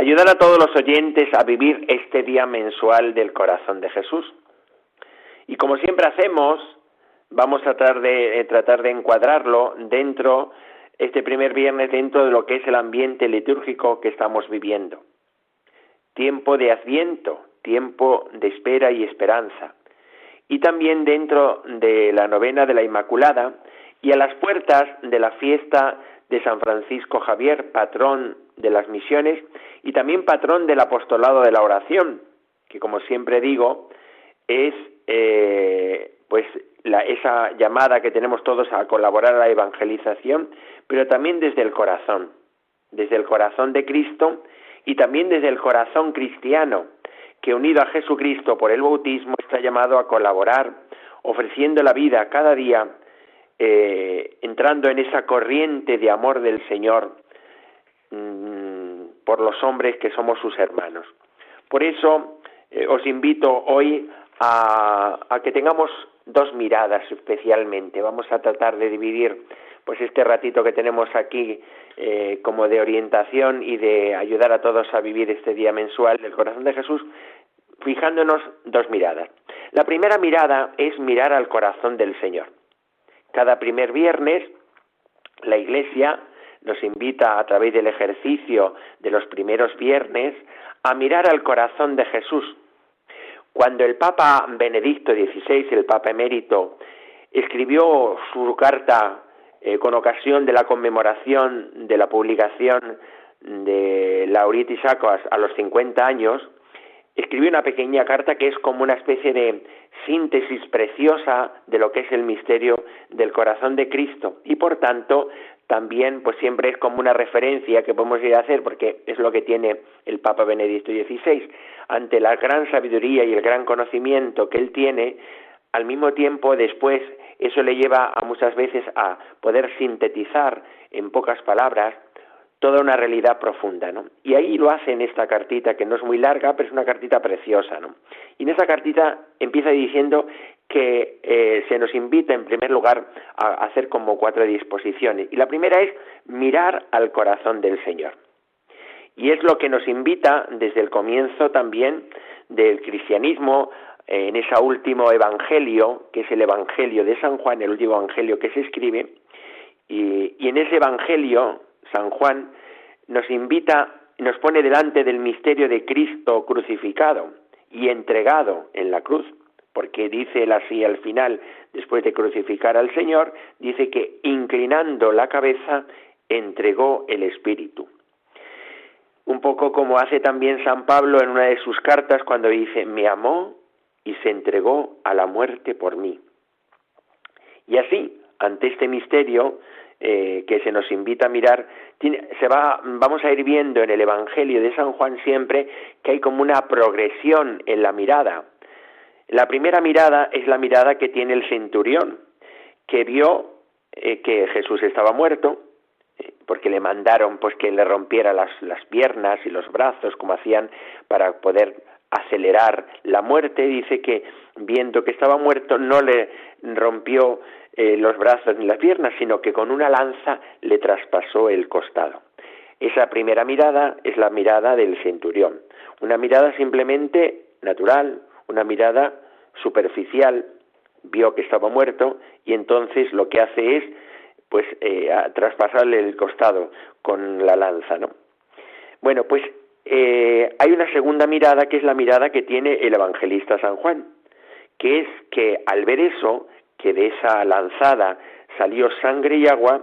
ayudar a todos los oyentes a vivir este día mensual del corazón de Jesús. Y como siempre hacemos, vamos a tratar de, eh, tratar de encuadrarlo dentro, este primer viernes, dentro de lo que es el ambiente litúrgico que estamos viviendo. Tiempo de adviento, tiempo de espera y esperanza y también dentro de la novena de la Inmaculada y a las puertas de la fiesta de San Francisco Javier, patrón de las misiones y también patrón del apostolado de la oración, que como siempre digo es eh, pues esa llamada que tenemos todos a colaborar a la evangelización, pero también desde el corazón, desde el corazón de Cristo y también desde el corazón cristiano, que unido a Jesucristo por el bautismo está llamado a colaborar, ofreciendo la vida cada día, eh, entrando en esa corriente de amor del Señor mm, por los hombres que somos sus hermanos. Por eso eh, os invito hoy a, a que tengamos dos miradas especialmente. Vamos a tratar de dividir pues este ratito que tenemos aquí eh, como de orientación y de ayudar a todos a vivir este día mensual del corazón de Jesús, fijándonos dos miradas. La primera mirada es mirar al corazón del Señor. Cada primer viernes la Iglesia nos invita a través del ejercicio de los primeros viernes a mirar al corazón de Jesús. Cuando el Papa Benedicto XVI, el Papa emérito, escribió su carta eh, con ocasión de la conmemoración de la publicación de Lauritis Aquas a los 50 años, escribió una pequeña carta que es como una especie de síntesis preciosa de lo que es el misterio del corazón de Cristo y por tanto también pues siempre es como una referencia que podemos ir a hacer porque es lo que tiene el Papa Benedicto XVI ante la gran sabiduría y el gran conocimiento que él tiene al mismo tiempo después eso le lleva a muchas veces a poder sintetizar en pocas palabras toda una realidad profunda, ¿no? Y ahí lo hace en esta cartita, que no es muy larga, pero es una cartita preciosa, ¿no? Y en esa cartita empieza diciendo que eh, se nos invita, en primer lugar, a hacer como cuatro disposiciones. Y la primera es mirar al corazón del Señor. Y es lo que nos invita desde el comienzo también del cristianismo en ese último evangelio, que es el evangelio de San Juan, el último evangelio que se escribe, y en ese evangelio San Juan nos invita, nos pone delante del misterio de Cristo crucificado y entregado en la cruz, porque dice él así al final, después de crucificar al Señor, dice que inclinando la cabeza entregó el Espíritu. Un poco como hace también San Pablo en una de sus cartas cuando dice, me amó y se entregó a la muerte por mí. Y así, ante este misterio eh, que se nos invita a mirar, se va, vamos a ir viendo en el Evangelio de San Juan siempre que hay como una progresión en la mirada. La primera mirada es la mirada que tiene el centurión, que vio eh, que Jesús estaba muerto, eh, porque le mandaron pues que le rompiera las, las piernas y los brazos como hacían para poder acelerar la muerte, dice que viendo que estaba muerto no le rompió eh, los brazos ni las piernas, sino que con una lanza le traspasó el costado. Esa primera mirada es la mirada del centurión, una mirada simplemente natural, una mirada superficial, vio que estaba muerto y entonces lo que hace es pues eh, traspasarle el costado con la lanza, ¿no? Bueno, pues eh, hay una segunda mirada que es la mirada que tiene el evangelista San Juan, que es que al ver eso, que de esa lanzada salió sangre y agua,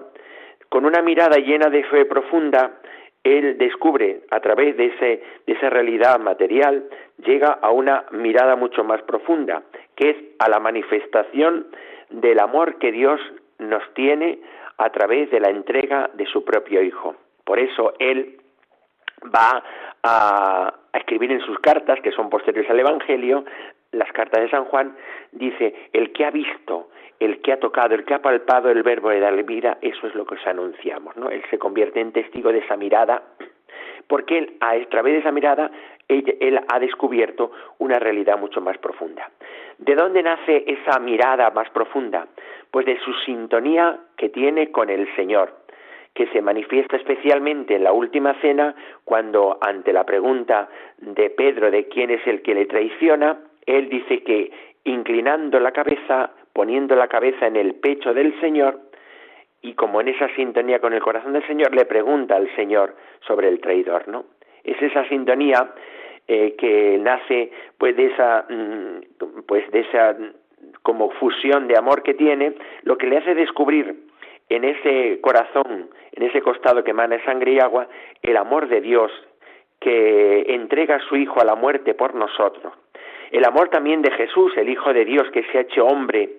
con una mirada llena de fe profunda, él descubre a través de, ese, de esa realidad material, llega a una mirada mucho más profunda, que es a la manifestación del amor que Dios nos tiene a través de la entrega de su propio Hijo. Por eso él va a, escribir en sus cartas, que son posteriores al Evangelio, las cartas de San Juan, dice, el que ha visto, el que ha tocado, el que ha palpado el verbo de darle vida, eso es lo que os anunciamos, ¿no? Él se convierte en testigo de esa mirada, porque él, a través de esa mirada, él, ha descubierto una realidad mucho más profunda. ¿De dónde nace esa mirada más profunda? Pues de su sintonía que tiene con el Señor, que se manifiesta especialmente en la última cena, cuando ante la pregunta de Pedro de quién es el que le traiciona, él dice que inclinando la cabeza, poniendo la cabeza en el pecho del Señor, y como en esa sintonía con el corazón del Señor, le pregunta al Señor sobre el traidor, ¿no? Es esa sintonía eh, que nace pues de esa mm, pues de esa como fusión de amor que tiene, lo que le hace descubrir en ese corazón, en ese costado que emana sangre y agua, el amor de Dios que entrega a su Hijo a la muerte por nosotros. El amor también de Jesús, el Hijo de Dios que se ha hecho hombre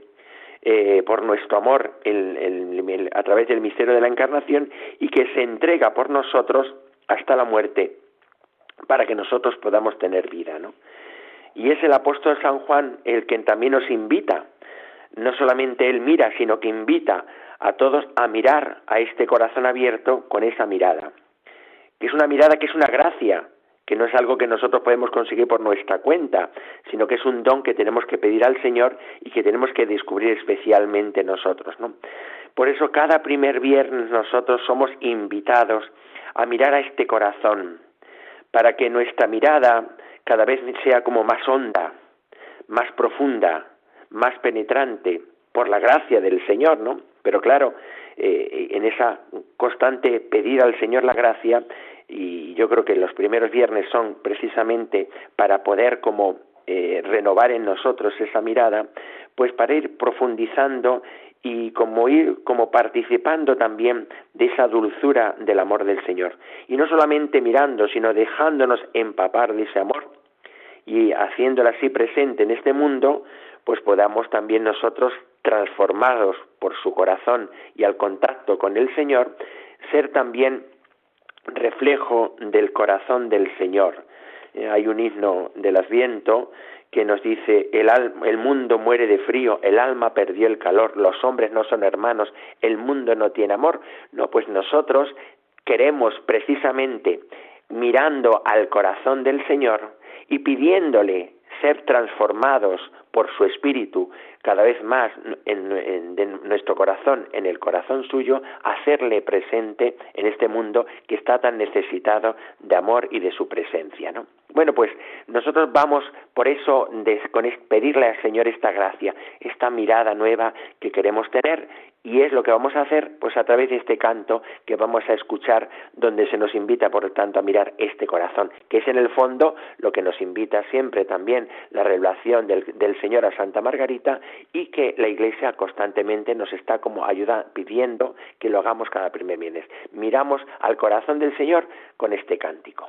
eh, por nuestro amor a través del misterio de la encarnación y que se entrega por nosotros hasta la muerte para que nosotros podamos tener vida, ¿no? Y es el apóstol San Juan el que también nos invita, no solamente él mira, sino que invita a todos a mirar a este corazón abierto con esa mirada, que es una mirada que es una gracia, que no es algo que nosotros podemos conseguir por nuestra cuenta, sino que es un don que tenemos que pedir al Señor y que tenemos que descubrir especialmente nosotros, ¿no? Por eso cada primer viernes nosotros somos invitados a mirar a este corazón, para que nuestra mirada cada vez sea como más honda, más profunda, más penetrante, por la gracia del Señor, ¿no? Pero claro, eh, en esa constante pedida al Señor la gracia, y yo creo que los primeros viernes son precisamente para poder como eh, renovar en nosotros esa mirada, pues para ir profundizando y como ir como participando también de esa dulzura del amor del Señor. Y no solamente mirando, sino dejándonos empapar de ese amor y haciéndolo así presente en este mundo, pues podamos también nosotros, transformados por su corazón y al contacto con el Señor, ser también reflejo del corazón del Señor. Eh, hay un himno del Adviento que nos dice el, el mundo muere de frío, el alma perdió el calor, los hombres no son hermanos, el mundo no tiene amor. No, pues nosotros queremos precisamente mirando al corazón del Señor y pidiéndole ser transformados por su espíritu cada vez más en, nuestro corazón, en el corazón suyo, hacerle presente en este mundo que está tan necesitado de amor y de su presencia, ¿no? Bueno, pues nosotros vamos por eso de, con pedirle al Señor esta gracia, esta mirada nueva que queremos tener y es lo que vamos a hacer pues a través de este canto que vamos a escuchar donde se nos invita por tanto a mirar este corazón, que es en el fondo lo que nos invita siempre también la revelación del, del Señor a Santa Margarita y que la Iglesia constantemente nos está como ayudando, pidiendo que lo hagamos cada primer viernes. Miramos al corazón del Señor con este cántico.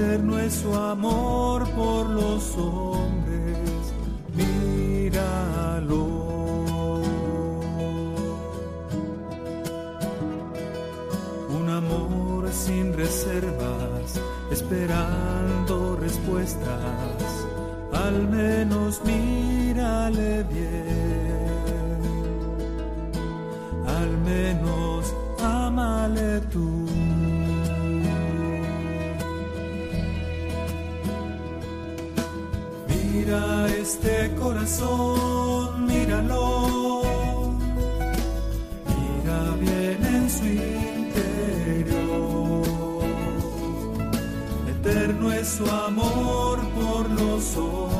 Eterno es su amor por los hombres. Míralo. sin reservas, esperando respuestas, al menos mírale bien, al menos amale tú. Mira este corazón, míralo, mira bien en su su amor por los hombres,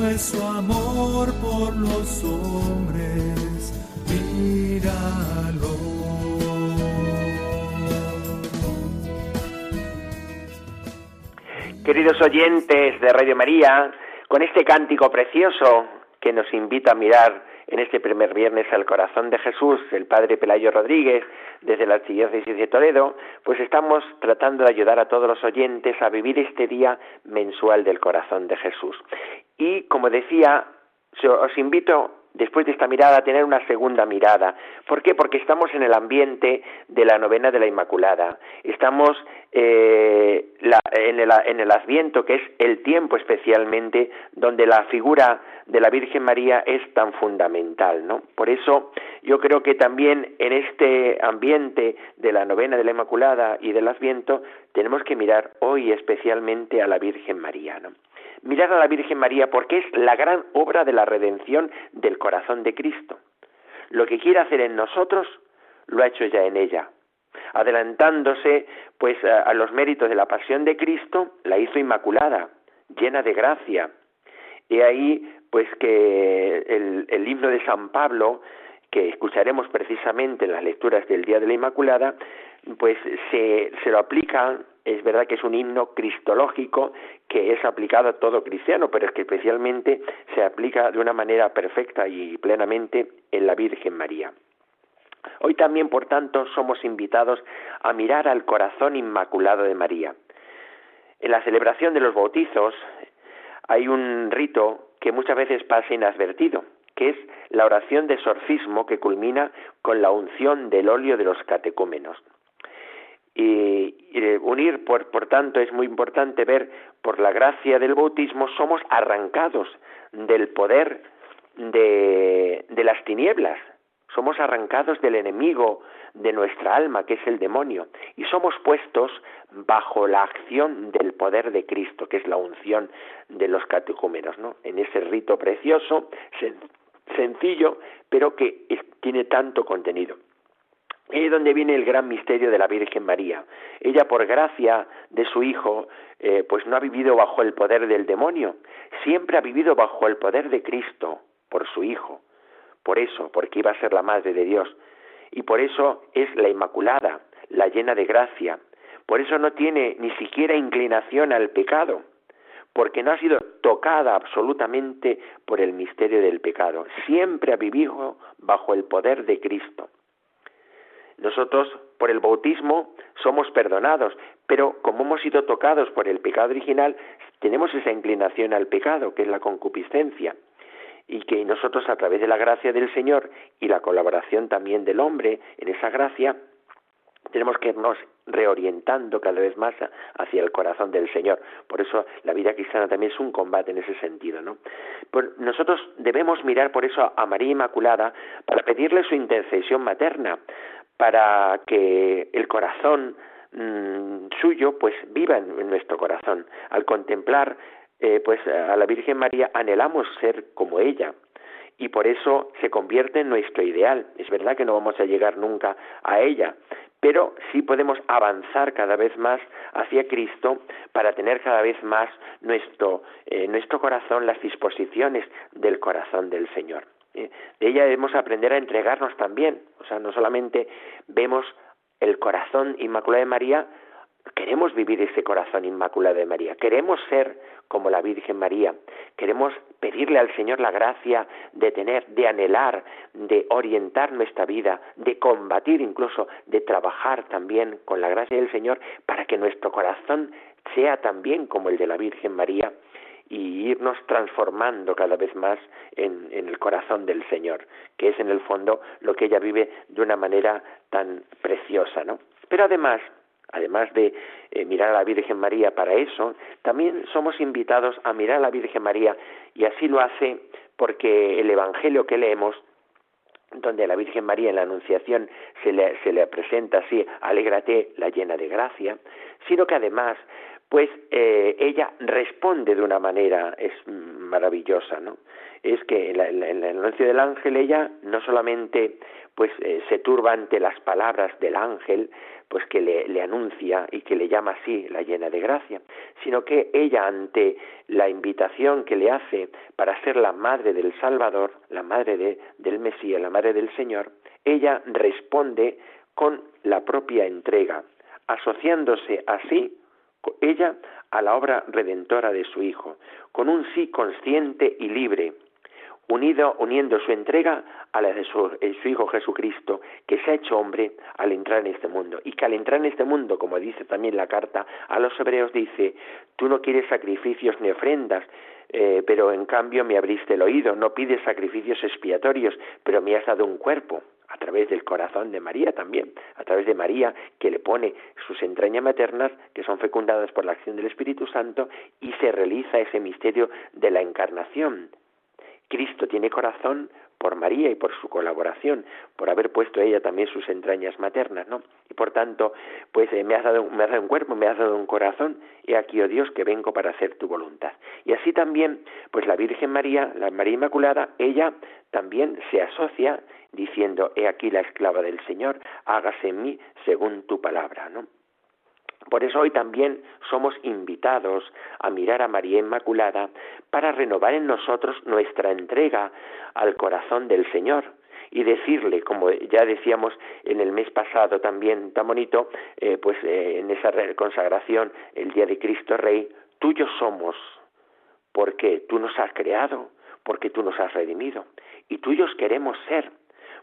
Su amor por los hombres. Míralo. Queridos oyentes de Radio María, con este cántico precioso que nos invita a mirar en este primer viernes al corazón de Jesús, el Padre Pelayo Rodríguez, desde la Archidiócesis de Toledo, pues estamos tratando de ayudar a todos los oyentes a vivir este día mensual del corazón de Jesús. Y como decía, os invito después de esta mirada, a tener una segunda mirada. ¿Por qué? Porque estamos en el ambiente de la novena de la Inmaculada. Estamos eh, en, el, en el Adviento, que es el tiempo especialmente donde la figura de la Virgen María es tan fundamental, ¿no? Por eso yo creo que también en este ambiente de la novena de la Inmaculada y del Adviento tenemos que mirar hoy especialmente a la Virgen María, ¿no? mirar a la Virgen María porque es la gran obra de la redención del corazón de Cristo. Lo que quiere hacer en nosotros, lo ha hecho ya en ella. Adelantándose pues a, los méritos de la pasión de Cristo, la hizo inmaculada, llena de gracia. Y ahí pues que el, el himno de San Pablo, que escucharemos precisamente en las lecturas del Día de la Inmaculada, pues se, se lo aplica es verdad que es un himno cristológico que es aplicado a todo cristiano, pero es que especialmente se aplica de una manera perfecta y plenamente en la Virgen María. Hoy también, por tanto, somos invitados a mirar al corazón inmaculado de María. En la celebración de los bautizos hay un rito que muchas veces pasa inadvertido, que es la oración de exorcismo que culmina con la unción del óleo de los catecúmenos. Y, unir, por, por tanto, es muy importante ver, por la gracia del bautismo, somos arrancados del poder de, de las tinieblas, somos arrancados del enemigo de nuestra alma, que es el demonio, y somos puestos bajo la acción del poder de Cristo, que es la unción de los catecúmenos, ¿no? En ese rito precioso, sencillo, pero que tiene tanto contenido. Es donde viene el gran misterio de la Virgen María. Ella, por gracia de su Hijo, eh, pues no ha vivido bajo el poder del demonio, siempre ha vivido bajo el poder de Cristo, por su Hijo. Por eso, porque iba a ser la Madre de Dios. Y por eso es la Inmaculada, la llena de gracia. Por eso no tiene ni siquiera inclinación al pecado, porque no ha sido tocada absolutamente por el misterio del pecado. Siempre ha vivido bajo el poder de Cristo. Nosotros, por el bautismo, somos perdonados, pero como hemos sido tocados por el pecado original, tenemos esa inclinación al pecado, que es la concupiscencia, y que nosotros, a través de la gracia del Señor y la colaboración también del hombre en esa gracia, tenemos que irnos reorientando cada vez más hacia el corazón del Señor. Por eso la vida cristiana también es un combate en ese sentido, ¿no? nosotros debemos mirar por eso a María Inmaculada para pedirle su intercesión materna, para que el corazón mm, suyo pues viva en, nuestro corazón. Al contemplar eh, pues a la Virgen María anhelamos ser como ella y por eso se convierte en nuestro ideal. Es verdad que no vamos a llegar nunca a ella, pero sí podemos avanzar cada vez más hacia Cristo para tener cada vez más nuestro, eh, nuestro corazón, las disposiciones del corazón del Señor. Eh, de ella debemos aprender a entregarnos también, o sea, no solamente vemos el corazón inmaculado de María, queremos vivir ese corazón inmaculado de María, queremos ser como la Virgen María, queremos pedirle al Señor la gracia de tener, de anhelar, de orientar nuestra vida, de combatir incluso, de trabajar también con la gracia del Señor para que nuestro corazón sea también como el de la Virgen María y irnos transformando cada vez más en, el corazón del Señor, que es en el fondo lo que ella vive de una manera tan preciosa, ¿no? Pero además, además de eh, mirar a la Virgen María para eso, también somos invitados a mirar a la Virgen María y así lo hace porque el Evangelio que leemos donde a la Virgen María en la Anunciación se le, se le presenta así, alégrate la llena de gracia, sino que además, pues eh, ella responde de una manera es maravillosa, ¿no? Es que en, el anuncio del ángel ella no solamente pues eh, se turba ante las palabras del ángel, pues que le, anuncia y que le llama así la llena de gracia, sino que ella ante la invitación que le hace para ser la madre del Salvador, la madre de, del Mesías, la madre del Señor, ella responde con la propia entrega, asociándose así ella a la obra redentora de su Hijo, con un sí consciente y libre, unido, uniendo su entrega a la de su, Hijo Jesucristo, que se ha hecho hombre al entrar en este mundo. Y que al entrar en este mundo, como dice también la carta a los hebreos, dice, tú no quieres sacrificios ni ofrendas, eh, pero en cambio me abriste el oído, no pides sacrificios expiatorios, pero me has dado un cuerpo a través del corazón de María también, a través de María que le pone sus entrañas maternas que son fecundadas por la acción del Espíritu Santo y se realiza ese misterio de la encarnación, Cristo tiene corazón por María y por su colaboración, por haber puesto ella también sus entrañas maternas, ¿no? Y por tanto, pues eh, me, has dado, me has dado un cuerpo, me has dado un corazón, y aquí, oh Dios, que vengo para hacer tu voluntad. Y así también, pues la Virgen María, la María Inmaculada, ella también se asocia diciendo, he aquí la esclava del Señor, hágase en mí según tu palabra, ¿no? Por eso hoy también somos invitados a mirar a María Inmaculada para renovar en nosotros nuestra entrega al corazón del Señor y decirle, como ya decíamos en el mes pasado también tan bonito, eh, pues eh, en esa consagración, el día de Cristo Rey, tuyos somos, porque tú nos has creado, porque tú nos has redimido, y tuyos queremos ser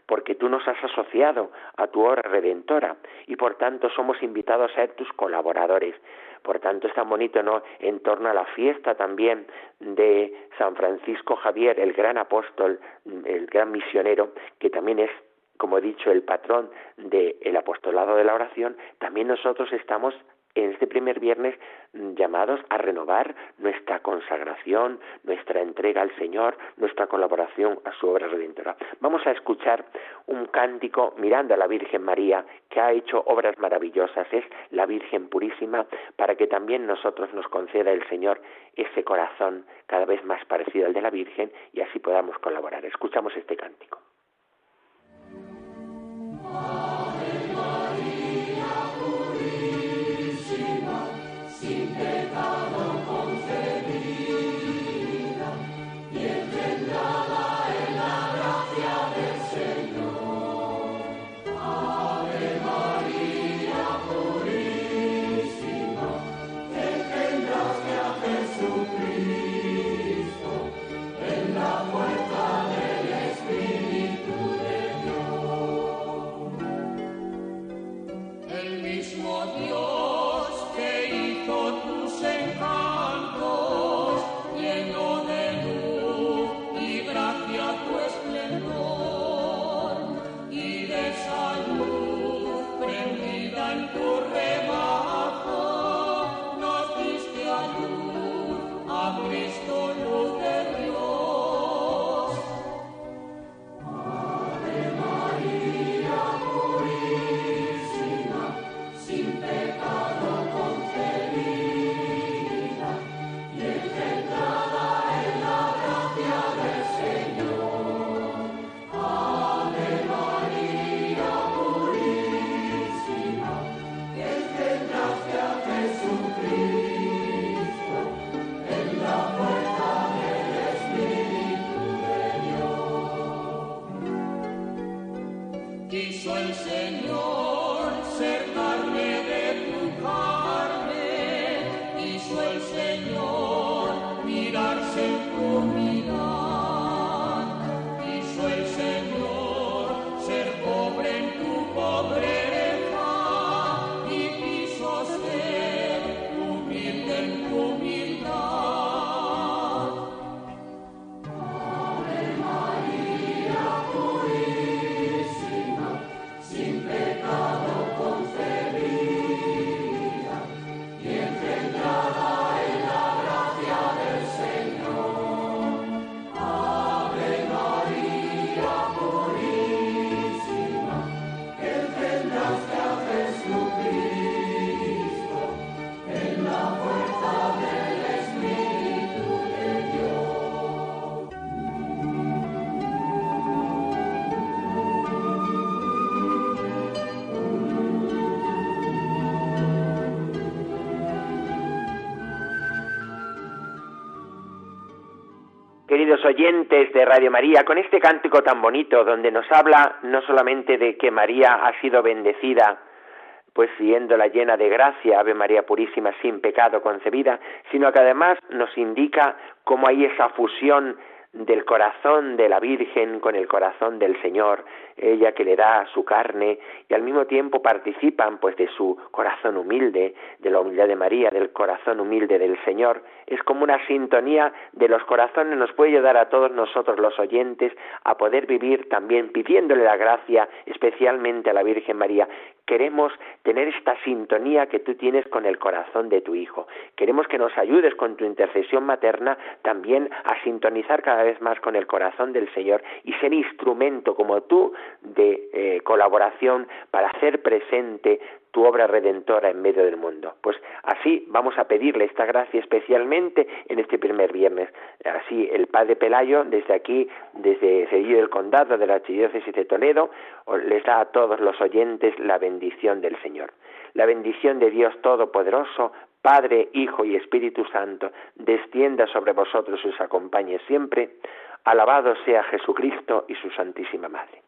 porque tú nos has asociado a tu obra redentora y por tanto somos invitados a ser tus colaboradores. Por tanto es tan bonito, ¿no? En torno a la fiesta también de San Francisco Javier, el gran apóstol, el gran misionero, que también es como he dicho, el patrón del apostolado de la oración, también nosotros estamos en este primer viernes mm, llamados a renovar nuestra consagración, nuestra entrega al Señor, nuestra colaboración a su obra redentora. Vamos a escuchar un cántico mirando a la Virgen María que ha hecho obras maravillosas, es la Virgen Purísima, para que también nosotros nos conceda el Señor ese corazón cada vez más parecido al de la Virgen y así podamos colaborar. Escuchamos este cántico. Oyentes de Radio María, con este cántico tan bonito donde nos habla no solamente de que María ha sido bendecida, pues siéndola llena de gracia, Ave María Purísima, sin pecado concebida, sino que además nos indica cómo hay esa fusión del corazón de la Virgen con el corazón del Señor, ella que le da su carne y al mismo tiempo participan pues de su corazón humilde, de la humildad de María, del corazón humilde del Señor. Es como una sintonía de los corazones, nos puede ayudar a todos nosotros los oyentes a poder vivir también pidiéndole la gracia, especialmente a la Virgen María. Queremos tener esta sintonía que tú tienes con el corazón de tu Hijo. Queremos que nos ayudes con tu intercesión materna también a sintonizar cada vez más con el corazón del Señor y ser instrumento como tú de eh, colaboración para hacer presente tu obra redentora en medio del mundo. Pues así vamos a pedirle esta gracia especialmente en este primer viernes. Así el Padre Pelayo, desde aquí, desde Sevilla del Condado de la Archidiócesis de Toledo, les da a todos los oyentes la bendición del Señor. La bendición de Dios Todopoderoso, Padre, Hijo y Espíritu Santo, descienda sobre vosotros y os acompañe siempre. Alabado sea Jesucristo y su Santísima Madre.